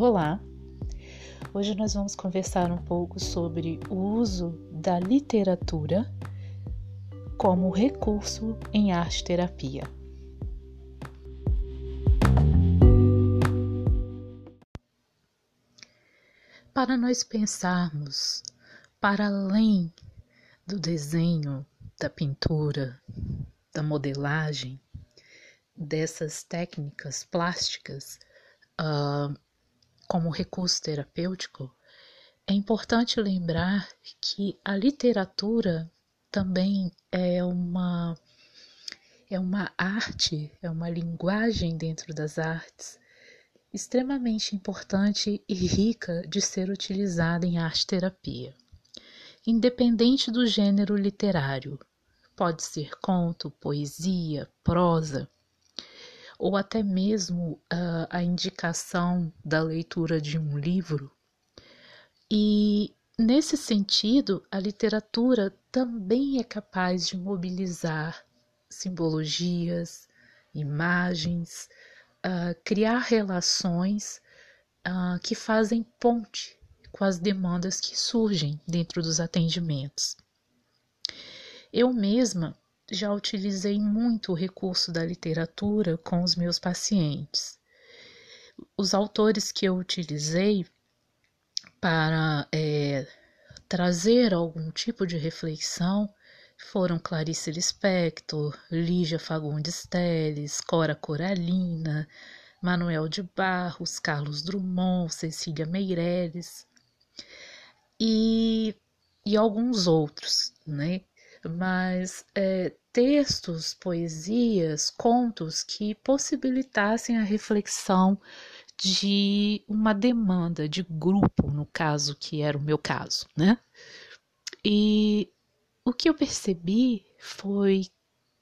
Olá! Hoje nós vamos conversar um pouco sobre o uso da literatura como recurso em arte terapia. Para nós pensarmos para além do desenho, da pintura, da modelagem, dessas técnicas plásticas, uh, como recurso terapêutico, é importante lembrar que a literatura também é uma é uma arte, é uma linguagem dentro das artes extremamente importante e rica de ser utilizada em arte terapia. Independente do gênero literário, pode ser conto, poesia, prosa, ou até mesmo uh, a indicação da leitura de um livro. E nesse sentido, a literatura também é capaz de mobilizar simbologias, imagens, uh, criar relações uh, que fazem ponte com as demandas que surgem dentro dos atendimentos. Eu mesma já utilizei muito o recurso da literatura com os meus pacientes. Os autores que eu utilizei para é, trazer algum tipo de reflexão foram Clarice Lispector, Lígia Fagundes Telles, Cora Coralina, Manuel de Barros, Carlos Drummond, Cecília Meireles e, e alguns outros, né? Mas é, textos, poesias, contos que possibilitassem a reflexão de uma demanda de grupo, no caso que era o meu caso, né? E o que eu percebi foi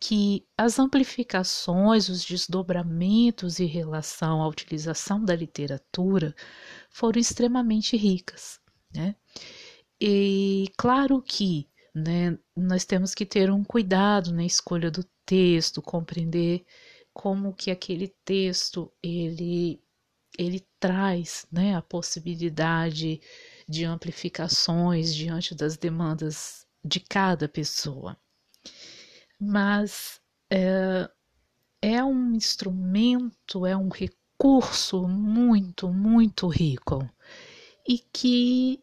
que as amplificações, os desdobramentos em relação à utilização da literatura foram extremamente ricas, né? E claro que né? Nós temos que ter um cuidado na escolha do texto, compreender como que aquele texto ele ele traz, né, a possibilidade de amplificações diante das demandas de cada pessoa. Mas é, é um instrumento, é um recurso muito, muito rico e que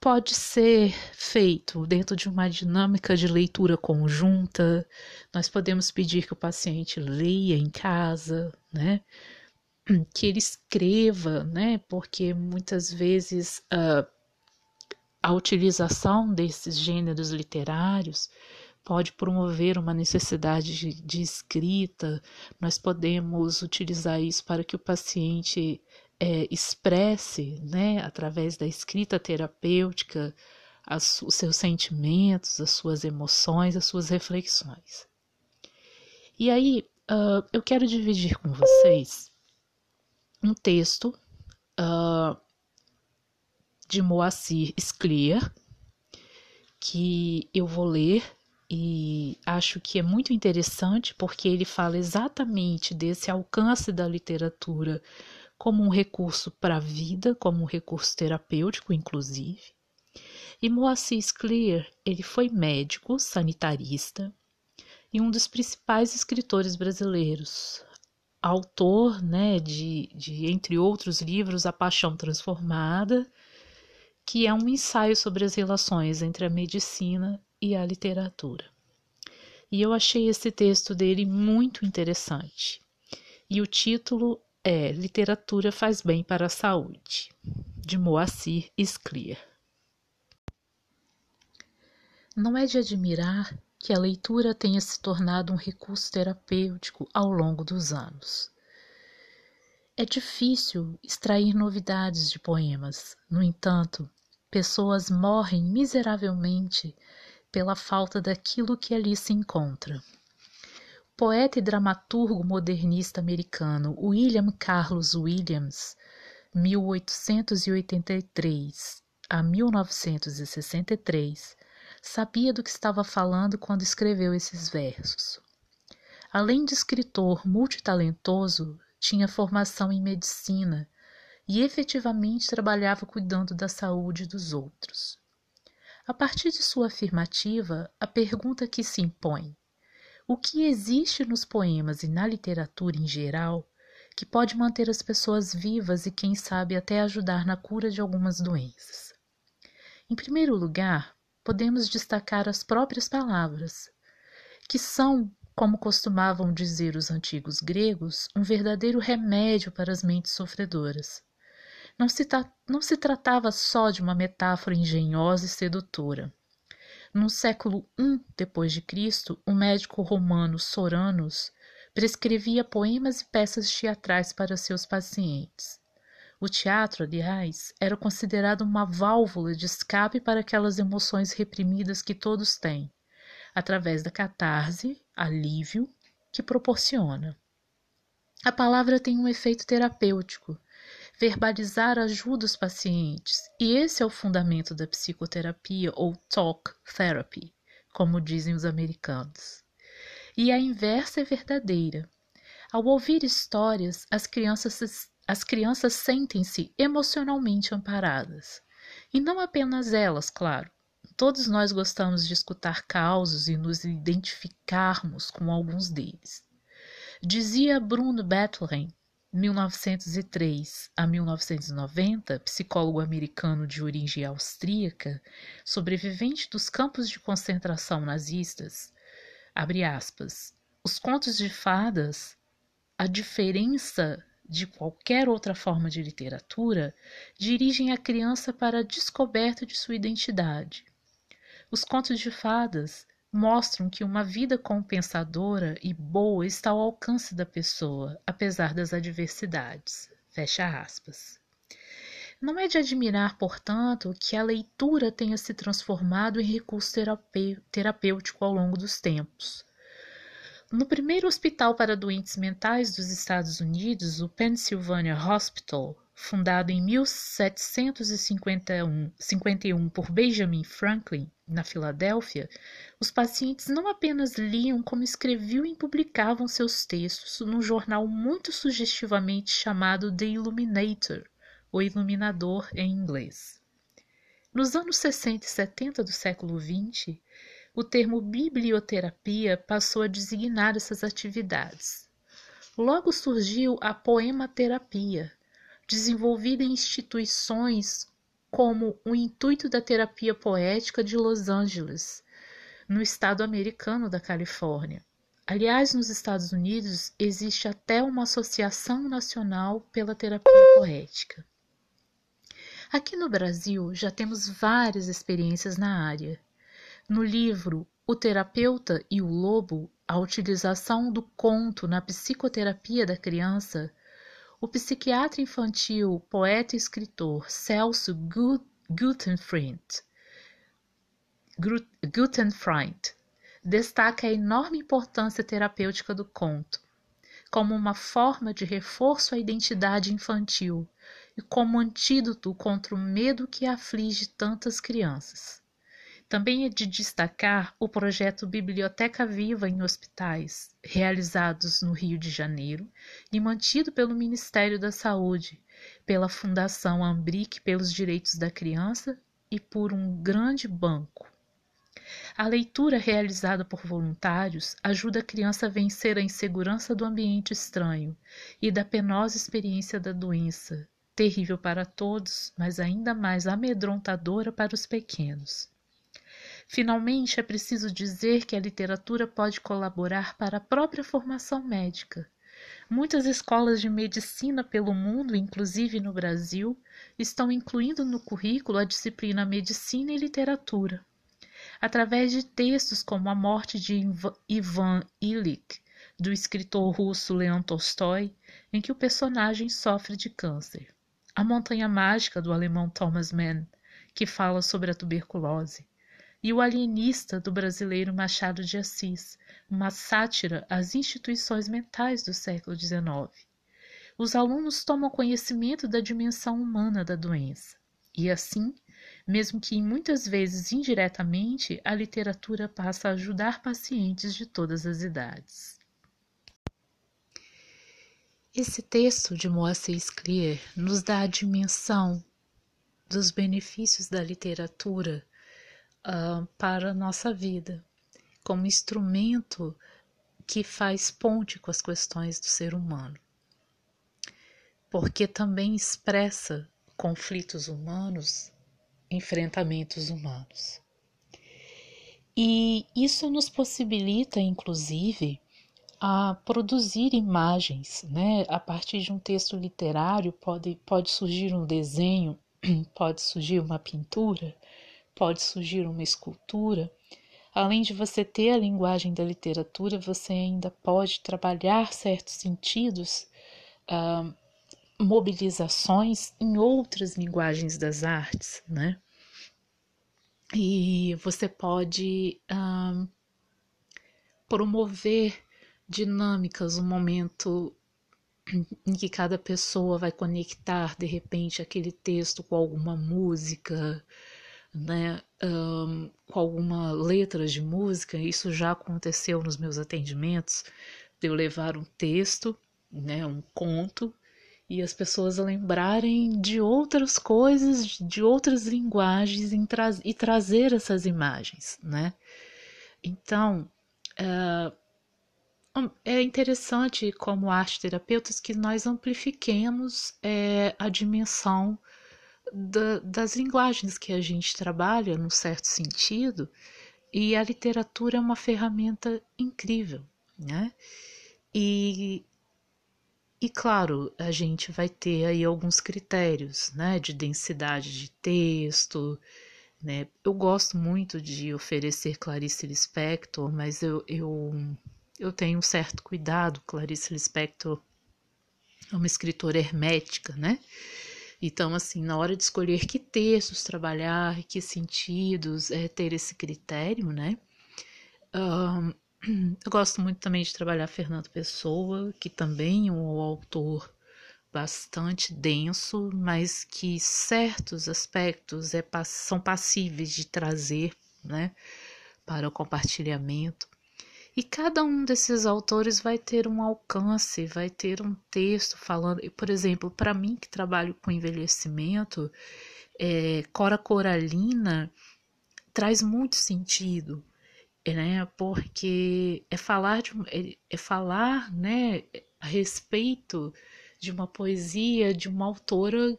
pode ser feito dentro de uma dinâmica de leitura conjunta. Nós podemos pedir que o paciente leia em casa, né? Que ele escreva, né? Porque muitas vezes uh, a utilização desses gêneros literários pode promover uma necessidade de, de escrita. Nós podemos utilizar isso para que o paciente é, expresse, né, através da escrita terapêutica, as, os seus sentimentos, as suas emoções, as suas reflexões. E aí, uh, eu quero dividir com vocês um texto uh, de Moacir Scliar, que eu vou ler e acho que é muito interessante porque ele fala exatamente desse alcance da literatura como um recurso para a vida, como um recurso terapêutico, inclusive. E Moacir Clear, ele foi médico, sanitarista e um dos principais escritores brasileiros, autor, né, de, de entre outros livros, A Paixão Transformada, que é um ensaio sobre as relações entre a medicina e a literatura. E eu achei esse texto dele muito interessante. E o título é Literatura faz bem para a saúde, de Moacir Scliar. Não é de admirar que a leitura tenha se tornado um recurso terapêutico ao longo dos anos. É difícil extrair novidades de poemas, no entanto, pessoas morrem miseravelmente pela falta daquilo que ali se encontra poeta e dramaturgo modernista americano William Carlos Williams, 1883 a 1963, sabia do que estava falando quando escreveu esses versos. Além de escritor multitalentoso, tinha formação em medicina e efetivamente trabalhava cuidando da saúde dos outros. A partir de sua afirmativa, a pergunta que se impõe: o que existe nos poemas e na literatura em geral que pode manter as pessoas vivas e, quem sabe, até ajudar na cura de algumas doenças? Em primeiro lugar, podemos destacar as próprias palavras, que são, como costumavam dizer os antigos gregos, um verdadeiro remédio para as mentes sofredoras. Não se, não se tratava só de uma metáfora engenhosa e sedutora. No século I Cristo, o médico romano Soranus prescrevia poemas e peças teatrais para seus pacientes. O teatro, aliás, era considerado uma válvula de escape para aquelas emoções reprimidas que todos têm, através da catarse, alívio, que proporciona. A palavra tem um efeito terapêutico. Verbalizar ajuda os pacientes, e esse é o fundamento da psicoterapia ou talk therapy, como dizem os americanos. E a inversa é verdadeira. Ao ouvir histórias, as crianças, as crianças sentem-se emocionalmente amparadas. E não apenas elas, claro. Todos nós gostamos de escutar causos e nos identificarmos com alguns deles. Dizia Bruno Bettelheim, 1903 a 1990, psicólogo americano de origem austríaca, sobrevivente dos campos de concentração nazistas, abre aspas, os contos de fadas, a diferença de qualquer outra forma de literatura, dirigem a criança para a descoberta de sua identidade. Os contos de fadas mostram que uma vida compensadora e boa está ao alcance da pessoa, apesar das adversidades. Fecha aspas. Não é de admirar, portanto, que a leitura tenha se transformado em recurso terapêutico ao longo dos tempos. No primeiro hospital para doentes mentais dos Estados Unidos, o Pennsylvania Hospital, fundado em 1751 por Benjamin Franklin, na Filadélfia, os pacientes não apenas liam, como escreviam e publicavam seus textos num jornal muito sugestivamente chamado The Illuminator, o iluminador em inglês. Nos anos 60 e 70 do século XX, o termo biblioterapia passou a designar essas atividades. Logo surgiu a poematerapia, desenvolvida em instituições como o intuito da terapia poética de Los Angeles, no estado americano da Califórnia. Aliás, nos Estados Unidos existe até uma associação nacional pela terapia poética. Aqui no Brasil já temos várias experiências na área. No livro O Terapeuta e o Lobo, a utilização do conto na psicoterapia da criança, o psiquiatra infantil, poeta e escritor Celso Gutenfried destaca a enorme importância terapêutica do conto, como uma forma de reforço à identidade infantil e como antídoto contra o medo que aflige tantas crianças. Também é de destacar o projeto Biblioteca Viva em Hospitais, realizados no Rio de Janeiro e mantido pelo Ministério da Saúde, pela Fundação Ambric pelos Direitos da Criança e por um grande banco. A leitura realizada por voluntários ajuda a criança a vencer a insegurança do ambiente estranho e da penosa experiência da doença, terrível para todos, mas ainda mais amedrontadora para os pequenos. Finalmente, é preciso dizer que a literatura pode colaborar para a própria formação médica. Muitas escolas de medicina pelo mundo, inclusive no Brasil, estão incluindo no currículo a disciplina Medicina e Literatura. Através de textos como A Morte de Ivan Illich, do escritor russo Leon Tolstói, em que o personagem sofre de câncer. A Montanha Mágica, do alemão Thomas Mann, que fala sobre a tuberculose, e O Alienista, do brasileiro Machado de Assis, uma sátira às instituições mentais do século XIX. Os alunos tomam conhecimento da dimensão humana da doença, e assim, mesmo que muitas vezes indiretamente, a literatura passa a ajudar pacientes de todas as idades. esse texto de Moacir Clear nos dá a dimensão dos benefícios da literatura uh, para a nossa vida, como instrumento que faz ponte com as questões do ser humano. Porque também expressa conflitos humanos, enfrentamentos humanos. E isso nos possibilita, inclusive, a produzir imagens, né? A partir de um texto literário pode, pode surgir um desenho, pode surgir uma pintura, pode surgir uma escultura. Além de você ter a linguagem da literatura, você ainda pode trabalhar certos sentidos, mobilizações em outras linguagens das artes, né? E você pode promover dinâmicas, um momento em que cada pessoa vai conectar de repente aquele texto com alguma música, né, um, com alguma letra de música. Isso já aconteceu nos meus atendimentos, de eu levar um texto, né, um conto, e as pessoas lembrarem de outras coisas, de outras linguagens tra e trazer essas imagens, né? Então, uh, é interessante, como arte terapeutas, que nós amplifiquemos é, a dimensão da, das linguagens que a gente trabalha, num certo sentido, e a literatura é uma ferramenta incrível, né? E, e claro, a gente vai ter aí alguns critérios, né, de densidade de texto, né? Eu gosto muito de oferecer Clarice Lispector, mas eu, eu eu tenho um certo cuidado. Clarice Lispector é uma escritora hermética, né? Então, assim, na hora de escolher que textos trabalhar, que sentidos, é ter esse critério, né? Um, eu gosto muito também de trabalhar Fernando Pessoa, que também é um autor bastante denso, mas que certos aspectos é, são passíveis de trazer, né, para o compartilhamento. E cada um desses autores vai ter um alcance, vai ter um texto falando. Por exemplo, para mim que trabalho com envelhecimento, é, Cora Coralina traz muito sentido, né? Porque é falar de, é, é falar, né, a respeito de uma poesia de uma autora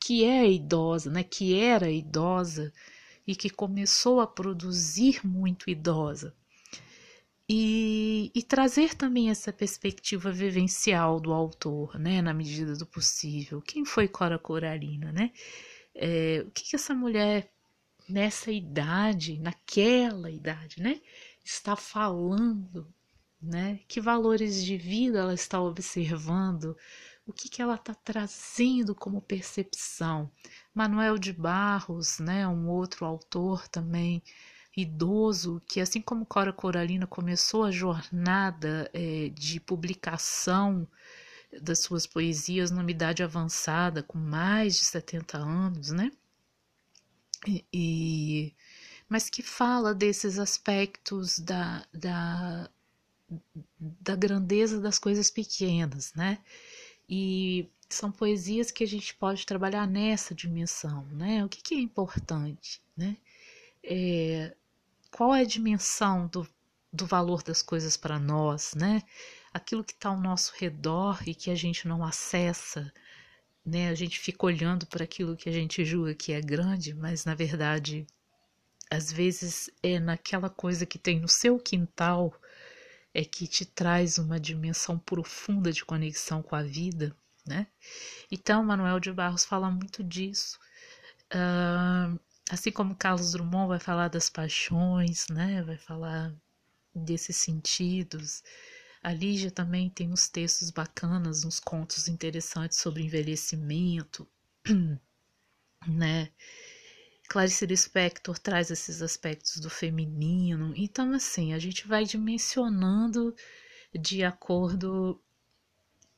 que é idosa, né, que era idosa e que começou a produzir muito idosa e, e, trazer também essa perspectiva vivencial do autor, né, na medida do possível. Quem foi Cora Coralina, né? É, o que, que essa mulher nessa idade, naquela idade, né, está falando, né? Que valores de vida ela está observando? O que, que ela está trazendo como percepção? Manuel de Barros, né, um outro autor também idoso que, assim como Cora Coralina começou a jornada é, de publicação das suas poesias numa idade avançada, com mais de 70 anos, né? E, e mas que fala desses aspectos da, da, da grandeza das coisas pequenas, né? E são poesias que a gente pode trabalhar nessa dimensão, né? O que, que é importante, né? É, qual é a dimensão do, do valor das coisas para nós, né? Aquilo que está ao nosso redor e que a gente não acessa, né? A gente fica olhando para aquilo que a gente julga que é grande, mas na verdade, às vezes é naquela coisa que tem no seu quintal é que te traz uma dimensão profunda de conexão com a vida, né? Então, Manuel de Barros fala muito disso. Uh, Assim como Carlos Drummond vai falar das paixões, né? Vai falar desses sentidos. A Lígia também tem uns textos bacanas, uns contos interessantes sobre envelhecimento, né? Clarice Lispector traz esses aspectos do feminino. Então, assim, a gente vai dimensionando de acordo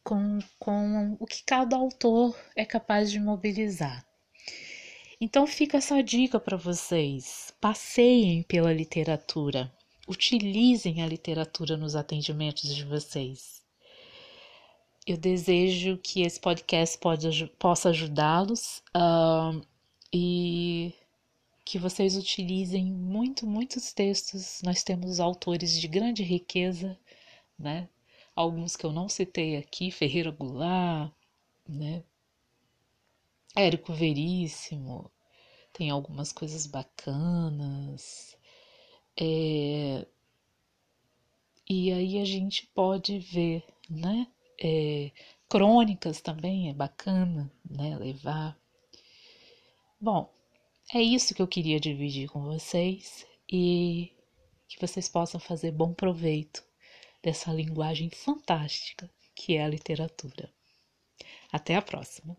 com, com o que cada autor é capaz de mobilizar. Então fica essa dica para vocês. Passeiem pela literatura. Utilizem a literatura nos atendimentos de vocês. eu desejo que esse podcast pode, possa ajudá-los uh, e que vocês utilizem muito, muitos textos. Nós temos autores de grande riqueza, né? Alguns que eu não citei aqui, Ferreira Goulart, né? Érico Veríssimo, tem algumas coisas bacanas. É... E aí a gente pode ver, né? É... Crônicas também é bacana, né? Levar. Bom, é isso que eu queria dividir com vocês e que vocês possam fazer bom proveito dessa linguagem fantástica que é a literatura. Até a próxima!